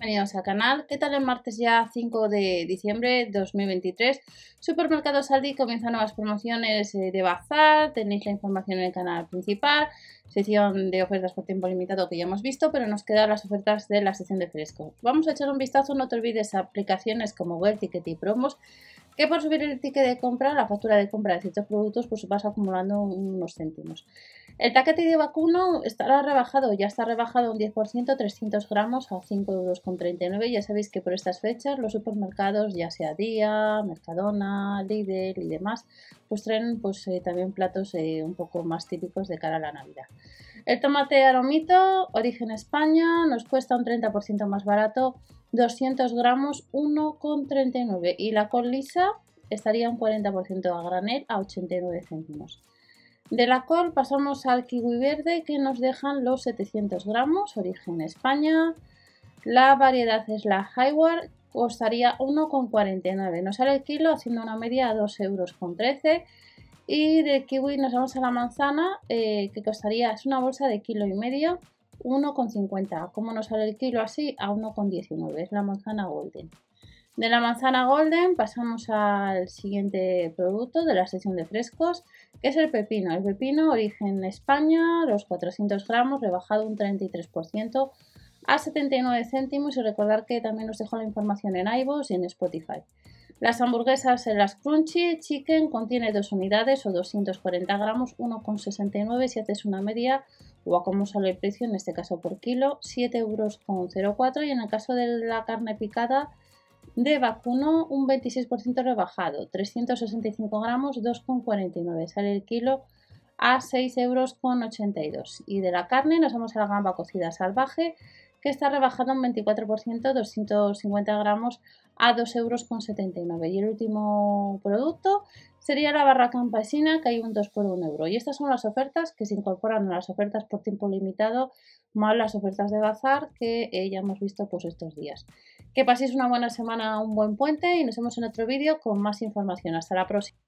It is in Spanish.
Bienvenidos al canal. ¿Qué tal el martes ya 5 de diciembre de 2023? Supermercado Saldi comienza nuevas promociones eh, de bazar. Tenéis la información en el canal principal. Sección de ofertas por tiempo limitado que ya hemos visto, pero nos quedan las ofertas de la sección de fresco. Vamos a echar un vistazo. No te olvides aplicaciones como Ticket y Promos que por subir el ticket de compra, la factura de compra de ciertos productos, pues vas acumulando unos céntimos. El paquete de vacuno estará rebajado, ya está rebajado un 10%, 300 gramos a 5,39 euros. Ya sabéis que por estas fechas los supermercados, ya sea Día, Mercadona, Lidl y demás, pues traen pues, eh, también platos eh, un poco más típicos de cara a la Navidad. El tomate aromito, origen España, nos cuesta un 30% más barato 200 gramos 1,39 y la col lisa estaría un 40% a granel a 89 céntimos. De la col pasamos al kiwi verde que nos dejan los 700 gramos, origen España. La variedad es la Highward, costaría 1,49. Nos sale el kilo haciendo una media a 2,13 euros. Y de kiwi nos vamos a la manzana eh, que costaría, es una bolsa de kilo y medio 1,50. ¿Cómo nos sale el kilo así? A 1,19. Es la manzana golden. De la manzana golden pasamos al siguiente producto de la sección de frescos, que es el pepino. El pepino, origen España, los 400 gramos, rebajado un 33% a 79 céntimos. Y recordar que también os dejo la información en iVoox y en Spotify. Las hamburguesas en las Crunchy Chicken contiene dos unidades o 240 gramos, 1,69 si haces una media. O a cómo sale el precio, en este caso por kilo, 7,04 euros y en el caso de la carne picada de vacuno un 26% rebajado, 365 gramos, 2,49 sale el kilo a 6,82 euros. Y de la carne nos vamos a la gamba cocida salvaje que está rebajado un 24%, 250 gramos a 2,79 euros. Y el último producto sería la barra campesina, que hay un 2 por 1 euro. Y estas son las ofertas que se incorporan a las ofertas por tiempo limitado, más las ofertas de bazar que eh, ya hemos visto pues, estos días. Que paséis una buena semana, un buen puente y nos vemos en otro vídeo con más información. Hasta la próxima.